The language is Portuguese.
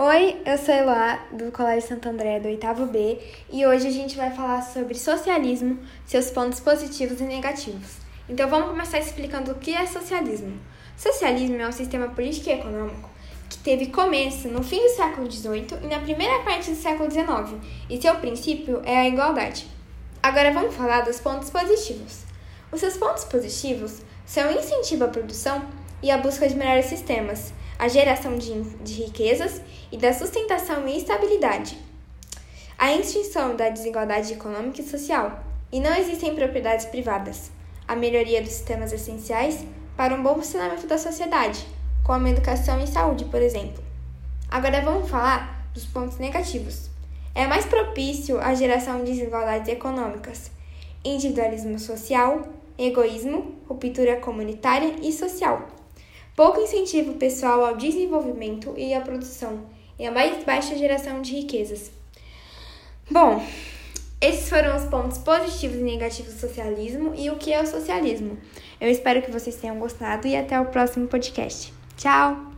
Oi, eu sou Eloá, do Colégio Santo André, do 8 B, e hoje a gente vai falar sobre socialismo, seus pontos positivos e negativos. Então vamos começar explicando o que é socialismo. Socialismo é um sistema político e econômico que teve começo no fim do século XVIII e na primeira parte do século XIX, e seu princípio é a igualdade. Agora vamos falar dos pontos positivos. Os seus pontos positivos são o incentivo à produção e a busca de melhores sistemas, a geração de, de riquezas e da sustentação e estabilidade, a extinção da desigualdade econômica e social, e não existem propriedades privadas, a melhoria dos sistemas essenciais para um bom funcionamento da sociedade, como educação e saúde, por exemplo. Agora vamos falar dos pontos negativos. É mais propício à geração de desigualdades econômicas, individualismo social, egoísmo, ruptura comunitária e social pouco incentivo pessoal ao desenvolvimento e à produção, e a mais baixa geração de riquezas. Bom, esses foram os pontos positivos e negativos do socialismo e o que é o socialismo. Eu espero que vocês tenham gostado e até o próximo podcast. Tchau!